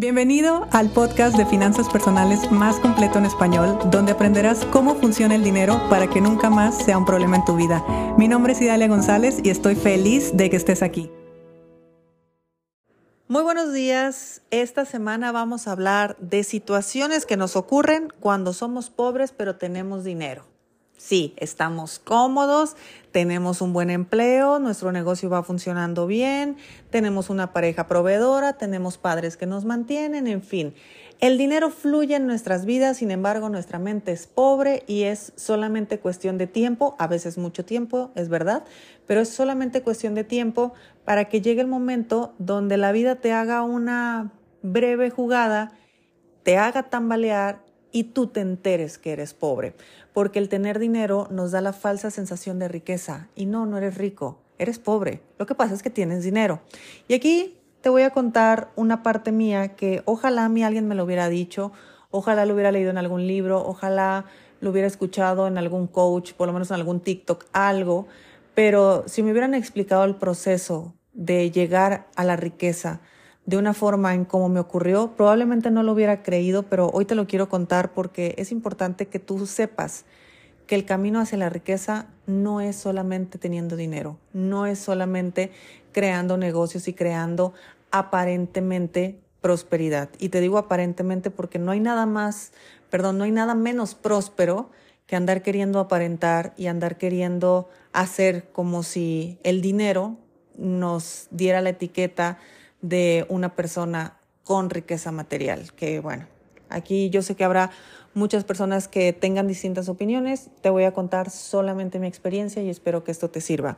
Bienvenido al podcast de finanzas personales más completo en español, donde aprenderás cómo funciona el dinero para que nunca más sea un problema en tu vida. Mi nombre es Idalia González y estoy feliz de que estés aquí. Muy buenos días. Esta semana vamos a hablar de situaciones que nos ocurren cuando somos pobres pero tenemos dinero. Sí, estamos cómodos, tenemos un buen empleo, nuestro negocio va funcionando bien, tenemos una pareja proveedora, tenemos padres que nos mantienen, en fin. El dinero fluye en nuestras vidas, sin embargo nuestra mente es pobre y es solamente cuestión de tiempo, a veces mucho tiempo, es verdad, pero es solamente cuestión de tiempo para que llegue el momento donde la vida te haga una breve jugada, te haga tambalear y tú te enteres que eres pobre, porque el tener dinero nos da la falsa sensación de riqueza y no, no eres rico, eres pobre. Lo que pasa es que tienes dinero. Y aquí te voy a contar una parte mía que ojalá a mí alguien me lo hubiera dicho, ojalá lo hubiera leído en algún libro, ojalá lo hubiera escuchado en algún coach, por lo menos en algún TikTok, algo, pero si me hubieran explicado el proceso de llegar a la riqueza, de una forma en cómo me ocurrió, probablemente no lo hubiera creído, pero hoy te lo quiero contar porque es importante que tú sepas que el camino hacia la riqueza no es solamente teniendo dinero, no es solamente creando negocios y creando aparentemente prosperidad. Y te digo aparentemente porque no hay nada más, perdón, no hay nada menos próspero que andar queriendo aparentar y andar queriendo hacer como si el dinero nos diera la etiqueta de una persona con riqueza material, que bueno, aquí yo sé que habrá muchas personas que tengan distintas opiniones. Te voy a contar solamente mi experiencia y espero que esto te sirva.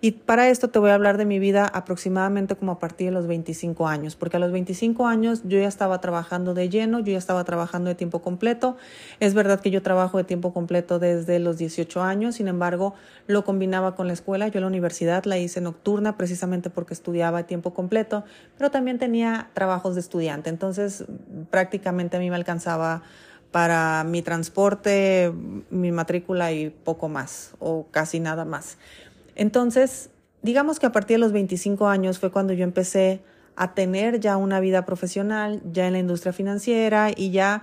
Y para esto te voy a hablar de mi vida aproximadamente como a partir de los 25 años, porque a los 25 años yo ya estaba trabajando de lleno, yo ya estaba trabajando de tiempo completo. Es verdad que yo trabajo de tiempo completo desde los 18 años, sin embargo, lo combinaba con la escuela. Yo la universidad la hice nocturna precisamente porque estudiaba de tiempo completo, pero también tenía trabajos de estudiante. Entonces, prácticamente a mí me alcanzaba para mi transporte, mi matrícula y poco más, o casi nada más. Entonces, digamos que a partir de los 25 años fue cuando yo empecé a tener ya una vida profesional, ya en la industria financiera y ya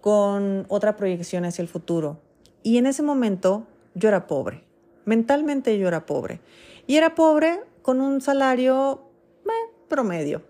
con otra proyección hacia el futuro. Y en ese momento yo era pobre, mentalmente yo era pobre. Y era pobre con un salario promedio.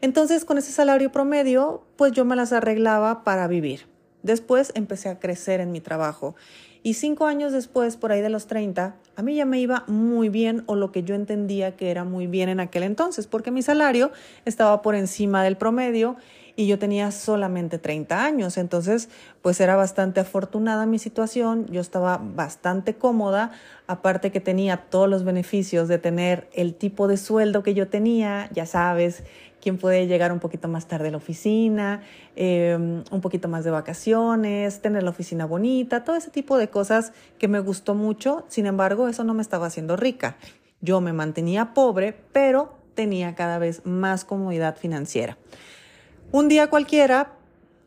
Entonces, con ese salario promedio, pues yo me las arreglaba para vivir. Después empecé a crecer en mi trabajo y cinco años después, por ahí de los 30, a mí ya me iba muy bien o lo que yo entendía que era muy bien en aquel entonces, porque mi salario estaba por encima del promedio y yo tenía solamente 30 años. Entonces, pues era bastante afortunada mi situación, yo estaba bastante cómoda, aparte que tenía todos los beneficios de tener el tipo de sueldo que yo tenía, ya sabes, quien puede llegar un poquito más tarde a la oficina, em, un poquito más de vacaciones, tener la oficina bonita, todo ese tipo de cosas que me gustó mucho. Sin embargo, eso no me estaba haciendo rica. Yo me mantenía pobre, pero tenía cada vez más comodidad financiera. Un día cualquiera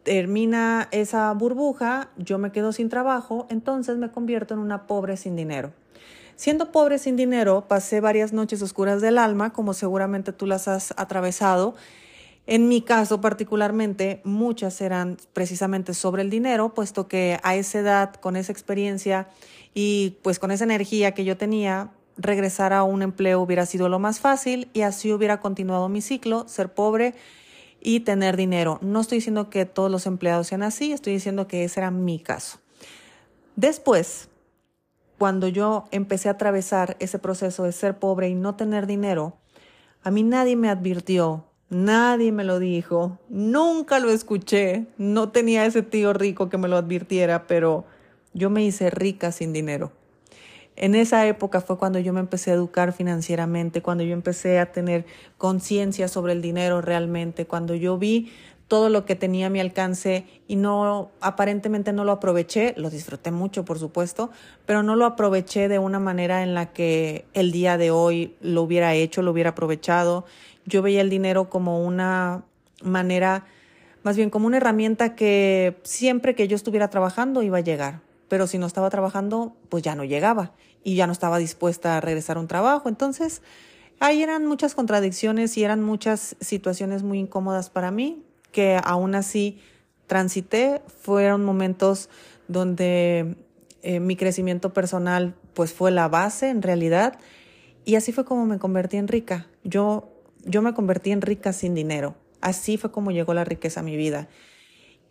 termina esa burbuja, yo me quedo sin trabajo, entonces me convierto en una pobre sin dinero. Siendo pobre sin dinero, pasé varias noches oscuras del alma, como seguramente tú las has atravesado. En mi caso particularmente, muchas eran precisamente sobre el dinero, puesto que a esa edad, con esa experiencia y pues con esa energía que yo tenía, regresar a un empleo hubiera sido lo más fácil y así hubiera continuado mi ciclo, ser pobre y tener dinero. No estoy diciendo que todos los empleados sean así, estoy diciendo que ese era mi caso. Después, cuando yo empecé a atravesar ese proceso de ser pobre y no tener dinero, a mí nadie me advirtió, nadie me lo dijo, nunca lo escuché, no tenía ese tío rico que me lo advirtiera, pero yo me hice rica sin dinero. En esa época fue cuando yo me empecé a educar financieramente, cuando yo empecé a tener conciencia sobre el dinero realmente, cuando yo vi todo lo que tenía a mi alcance y no, aparentemente no lo aproveché, lo disfruté mucho, por supuesto, pero no lo aproveché de una manera en la que el día de hoy lo hubiera hecho, lo hubiera aprovechado. Yo veía el dinero como una manera, más bien como una herramienta que siempre que yo estuviera trabajando iba a llegar pero si no estaba trabajando, pues ya no llegaba y ya no estaba dispuesta a regresar a un trabajo. Entonces, ahí eran muchas contradicciones y eran muchas situaciones muy incómodas para mí. que aún así transité, fueron momentos donde eh, mi crecimiento personal pues fue la base en realidad y así fue como me convertí en rica. Yo, yo me convertí en rica sin dinero. Así fue como llegó la riqueza a mi vida.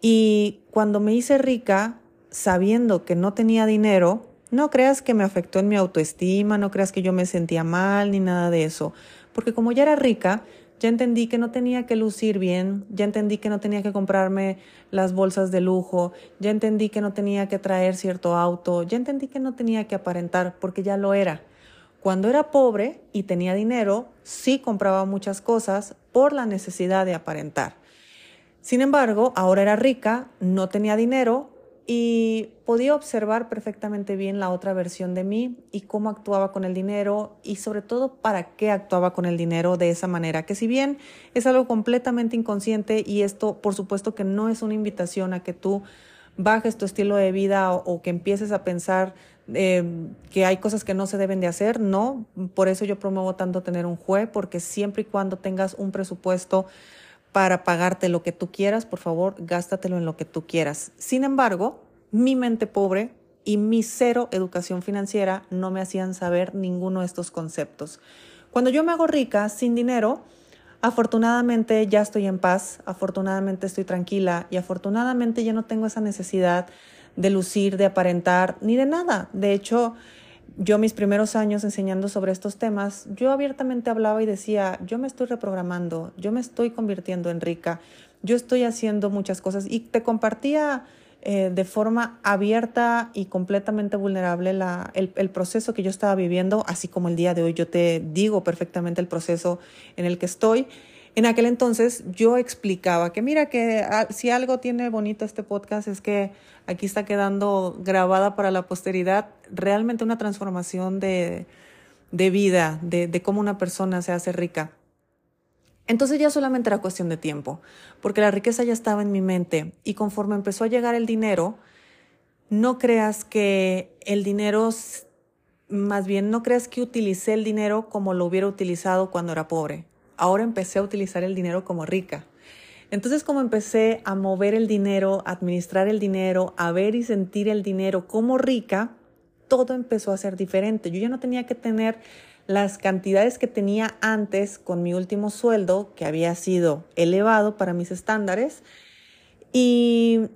Y cuando me hice rica, sabiendo que no tenía dinero, no creas que me afectó en mi autoestima, no creas que yo me sentía mal ni nada de eso, porque como ya era rica, ya entendí que no tenía que lucir bien, ya entendí que no tenía que comprarme las bolsas de lujo, ya entendí que no tenía que traer cierto auto, ya entendí que no tenía que aparentar porque ya lo era. Cuando era pobre y tenía dinero, sí compraba muchas cosas por la necesidad de aparentar. Sin embargo, ahora era rica, no tenía dinero y podía observar perfectamente bien la otra versión de mí y cómo actuaba con el dinero y sobre todo para qué actuaba con el dinero de esa manera, que si bien es algo completamente inconsciente y esto por supuesto que no es una invitación a que tú bajes tu estilo de vida o, que empieces a pensar eh, que hay cosas que no se deben de hacer, no, por eso yo promuevo tanto tener un juez, porque siempre y cuando tengas un presupuesto para pagarte lo que tú quieras, por favor, gástatelo en lo que tú quieras. Sin embargo, mi mente pobre y mi cero educación financiera no me hacían saber ninguno de estos conceptos. Cuando yo me hago rica sin dinero, afortunadamente ya estoy en paz, afortunadamente estoy tranquila y afortunadamente ya no tengo esa necesidad de lucir, de aparentar, ni de nada. De hecho, yo mis primeros años enseñando sobre estos temas, yo abiertamente hablaba y decía, yo me estoy reprogramando, yo me estoy convirtiendo en rica, yo estoy haciendo muchas cosas y te compartía eh, de forma abierta y completamente vulnerable la, el, el, proceso que yo estaba viviendo, así como el día de hoy yo te digo perfectamente el proceso en el que estoy. En aquel entonces yo explicaba que mira que ah, si algo tiene bonito este podcast es que aquí está quedando grabada para la posteridad realmente una transformación de, de vida, de, de cómo una persona se hace rica. Entonces ya solamente era cuestión de tiempo, porque la riqueza ya estaba en mi mente y conforme empezó a llegar el dinero, no creas que el dinero, más bien no creas que utilicé el dinero como lo hubiera utilizado cuando era pobre ahora empecé a utilizar el dinero como rica. Entonces, como empecé a mover el dinero, administrar el dinero, a ver y sentir el dinero como rica, todo empezó a ser diferente. Yo ya no tenía que tener las cantidades que tenía antes con mi último sueldo, que había sido elevado para mis estándares, y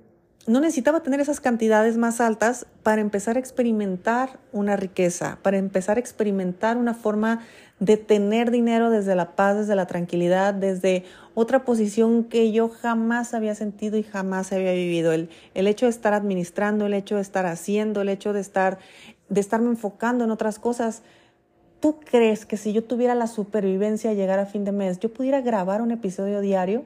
no necesitaba tener esas cantidades más altas para empezar a experimentar una riqueza, para empezar a experimentar una forma de tener dinero desde la paz, desde la tranquilidad, desde otra posición que yo jamás había sentido y jamás había vivido. El, el hecho de estar administrando, el hecho de estar haciendo, el hecho de estar, de estarme enfocando en otras cosas. ¿Tú crees que si yo tuviera la supervivencia a llegar a fin de mes, yo pudiera grabar un episodio diario?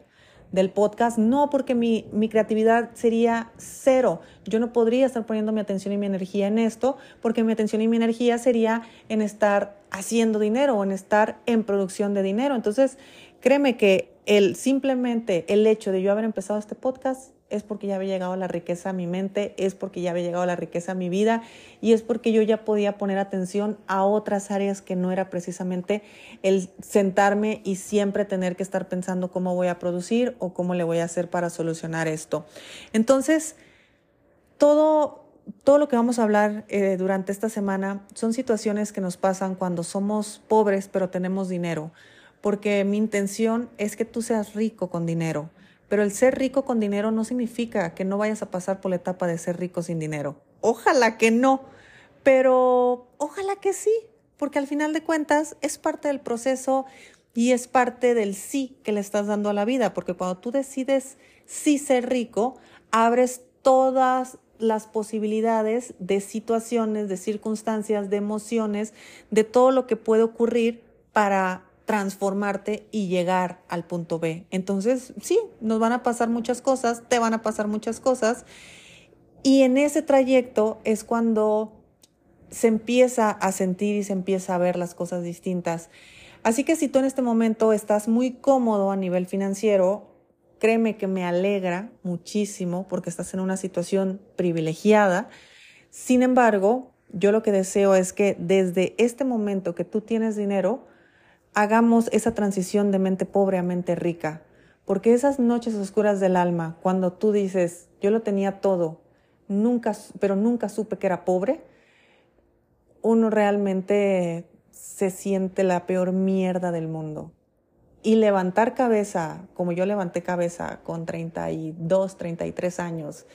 Del podcast, no porque mi, mi, creatividad sería cero. Yo no podría estar poniendo mi atención y mi energía en esto porque mi atención y mi energía sería en estar haciendo dinero o en estar en producción de dinero. Entonces, créeme que el simplemente el hecho de yo haber empezado este podcast es porque ya había llegado la riqueza a mi mente, es porque ya había llegado la riqueza a mi vida y es porque yo ya podía poner atención a otras áreas que no era precisamente el sentarme y siempre tener que estar pensando cómo voy a producir o cómo le voy a hacer para solucionar esto. Entonces, todo, todo lo que vamos a hablar eh, durante esta semana son situaciones que nos pasan cuando somos pobres pero tenemos dinero, porque mi intención es que tú seas rico con dinero pero el ser rico con dinero no significa que no vayas a pasar por la etapa de ser rico sin dinero. Ojalá que no, pero ojalá que sí, porque al final de cuentas es parte del proceso y es parte del sí que le estás dando a la vida, porque cuando tú decides sí ser rico, abres todas las posibilidades de situaciones, de circunstancias, de emociones, de todo lo que puede ocurrir para transformarte y llegar al punto B. Entonces, sí, nos van a pasar muchas cosas, te van a pasar muchas cosas. Y en ese trayecto es cuando se empieza a sentir y se empieza a ver las cosas distintas. Así que si tú en este momento estás muy cómodo a nivel financiero, créeme que me alegra muchísimo porque estás en una situación privilegiada. Sin embargo, yo lo que deseo es que desde este momento que tú tienes dinero, hagamos esa transición de mente pobre a mente rica, Porque esas noches oscuras del alma, cuando tú dices, yo lo tenía todo, nunca, pero nunca supe que era pobre, uno realmente se siente la peor mierda del mundo. Y levantar cabeza, como yo levanté cabeza con 32, 33 años,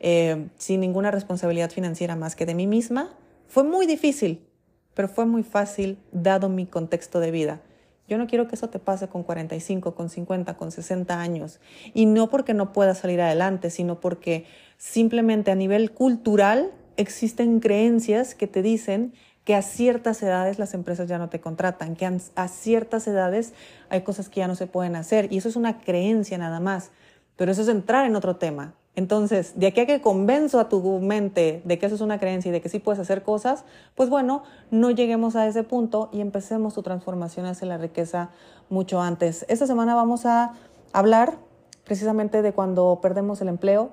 eh, sin ninguna responsabilidad financiera más que de mí misma, fue muy difícil, pero fue muy fácil dado mi contexto de vida. Yo no quiero que eso te pase con 45, con 50, con 60 años. Y no porque no puedas salir adelante, sino porque simplemente a nivel cultural existen creencias que te dicen que a ciertas edades las empresas ya no te contratan, que a ciertas edades hay cosas que ya no se pueden hacer. Y eso es una creencia nada más. Pero eso es entrar en otro tema. Entonces, de aquí a que convenzo a tu mente de que eso es una creencia y de que sí puedes hacer cosas, pues bueno, no lleguemos a ese punto y empecemos tu transformación hacia la riqueza mucho antes. Esta semana vamos a hablar precisamente de cuando perdemos el empleo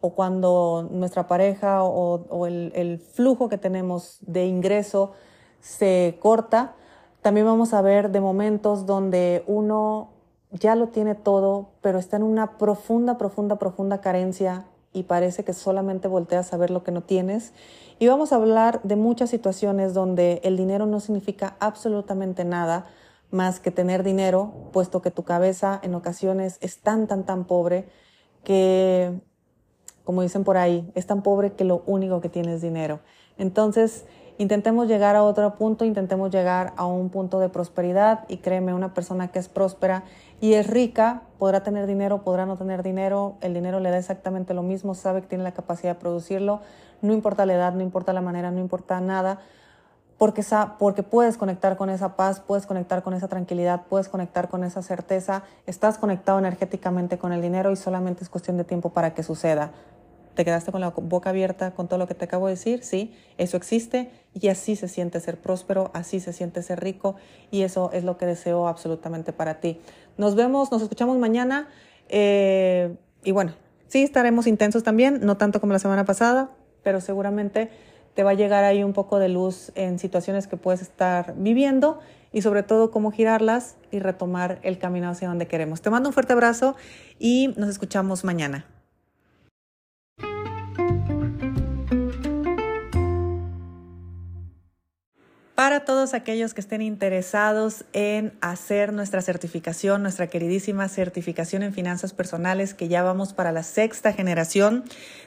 o cuando nuestra pareja o, el, el flujo que tenemos de ingreso se corta. También vamos a ver de momentos donde uno ya lo tiene todo, pero está en una profunda, profunda, profunda carencia y parece que solamente volteas a ver lo que no tienes. Y vamos a hablar de muchas situaciones donde el dinero no significa absolutamente nada más que tener dinero, puesto que tu cabeza en ocasiones es tan, tan, tan pobre que, como dicen por ahí, es tan pobre que lo único que tiene es dinero. Entonces, intentemos llegar a otro punto, intentemos llegar a un punto de prosperidad y créeme, una persona que es próspera y es rica, podrá tener dinero, podrá no tener dinero, el dinero le da exactamente lo mismo, sabe que tiene la capacidad de producirlo, no importa la edad, no importa la manera, no importa nada, porque, porque puedes conectar con esa paz, puedes conectar con esa tranquilidad, puedes conectar con esa certeza, estás conectado energéticamente con el dinero y solamente es cuestión de tiempo para que suceda. ¿Te quedaste con la boca abierta con todo lo que te acabo de decir? Sí, eso existe y así se siente ser próspero, así se siente ser rico y eso es lo que deseo absolutamente para ti. Nos vemos, nos escuchamos mañana eh, y bueno, sí estaremos intensos también, no tanto como la semana pasada, pero seguramente te va a llegar ahí un poco de luz en situaciones que puedes estar viviendo y sobre todo cómo girarlas y retomar el camino hacia donde queremos. Te mando un fuerte abrazo y nos escuchamos mañana. Para todos aquellos que estén interesados en hacer nuestra certificación, nuestra queridísima certificación en finanzas personales, que ya vamos para la sexta generación,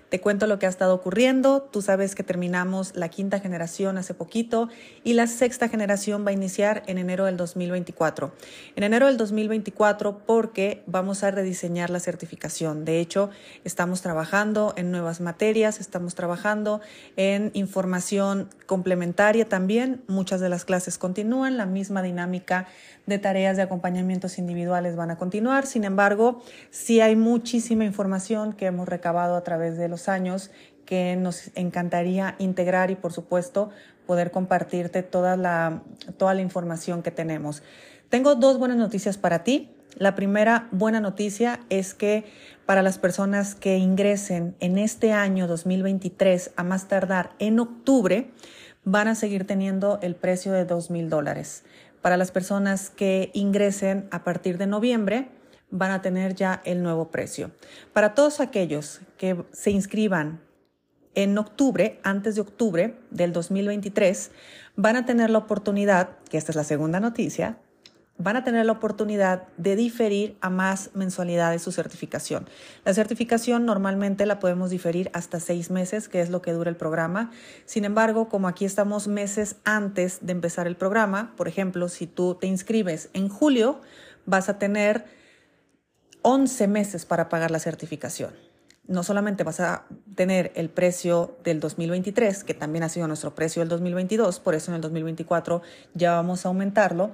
te cuento lo que ha estado ocurriendo. Tú sabes que terminamos la quinta generación hace poquito y la sexta generación va a iniciar en enero del 2024. En enero del 2024 porque vamos a rediseñar la certificación. De hecho, estamos trabajando en nuevas materias, estamos trabajando en información complementaria también. Muchas de las clases continúan, la misma dinámica de tareas de acompañamientos individuales van a continuar. Sin embargo, sí hay muchísima información que hemos recabado a través de los años que nos encantaría integrar y, por supuesto, poder compartirte toda la, toda la información que tenemos. Tengo dos buenas noticias para ti. La primera buena noticia es que para las personas que ingresen en este año 2023 a más tardar en octubre, van a seguir teniendo el precio de dos mil dólares. Para las personas que ingresen a partir de noviembre, van a tener ya el nuevo precio. Para todos aquellos que se inscriban en octubre, antes de octubre del 2023, van a tener la oportunidad, que esta es la segunda noticia, van a tener la oportunidad de diferir a más mensualidades su certificación. La certificación normalmente la podemos diferir hasta seis meses, que es lo que dura el programa. Sin embargo, como aquí estamos meses antes de empezar el programa, por ejemplo, si tú te inscribes en julio, vas a tener 11 meses para pagar la certificación. No solamente vas a tener el precio del 2023, que también ha sido nuestro precio del 2022, por eso en el 2024 ya vamos a aumentarlo,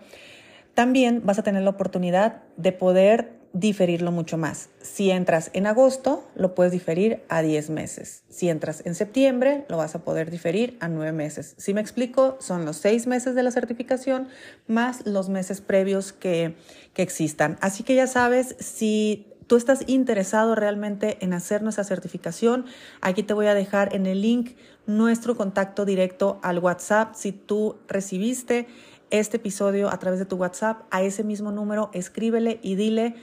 también vas a tener la oportunidad de poder diferirlo mucho más. Si entras en agosto, lo puedes diferir a 10 meses. Si entras en septiembre, lo vas a poder diferir a 9 meses. Si me explico, son los 6 meses de la certificación más los meses previos que, que existan. Así que ya sabes, si tú estás interesado realmente en hacer nuestra certificación, aquí te voy a dejar en el link nuestro contacto directo al WhatsApp. Si tú recibiste este episodio a través de tu WhatsApp, a ese mismo número, escríbele y dile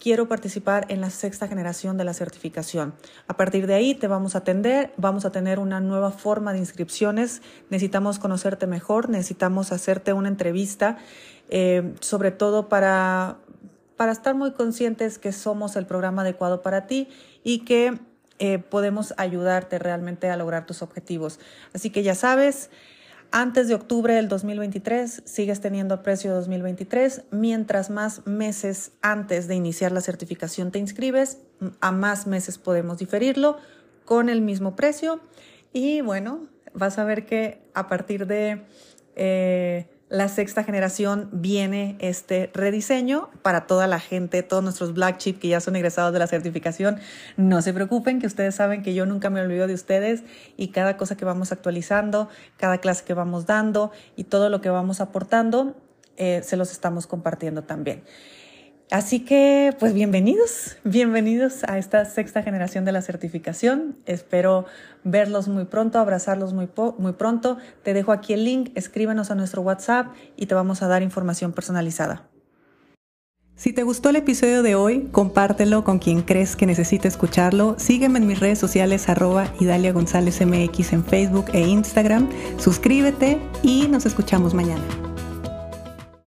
quiero participar en la sexta generación de la certificación. A partir de ahí te vamos a atender, vamos a tener una nueva forma de inscripciones, necesitamos conocerte mejor, necesitamos hacerte una entrevista, eh, sobre todo para, para estar muy conscientes que somos el programa adecuado para ti y que eh, podemos ayudarte realmente a lograr tus objetivos. Así que ya sabes, antes de octubre del 2023 sigues teniendo precio 2023. Mientras más meses antes de iniciar la certificación te inscribes, a más meses podemos diferirlo con el mismo precio. Y bueno, vas a ver que a partir de... Eh, la sexta generación viene este rediseño para toda la gente, todos nuestros black chip que ya son egresados de la certificación. No se preocupen, que ustedes saben que yo nunca me olvido de ustedes y cada cosa que vamos actualizando, cada clase que vamos dando y todo lo que vamos aportando, eh, se los estamos compartiendo también. Así que, pues bienvenidos, bienvenidos a esta sexta generación de la certificación. Espero verlos muy pronto, abrazarlos muy, muy pronto. Te dejo aquí el link, escríbenos a nuestro WhatsApp y te vamos a dar información personalizada. Si te gustó el episodio de hoy, compártelo con quien crees que necesite escucharlo. Sígueme en mis redes sociales arroba Idalia González MX en Facebook e Instagram. Suscríbete y nos escuchamos mañana.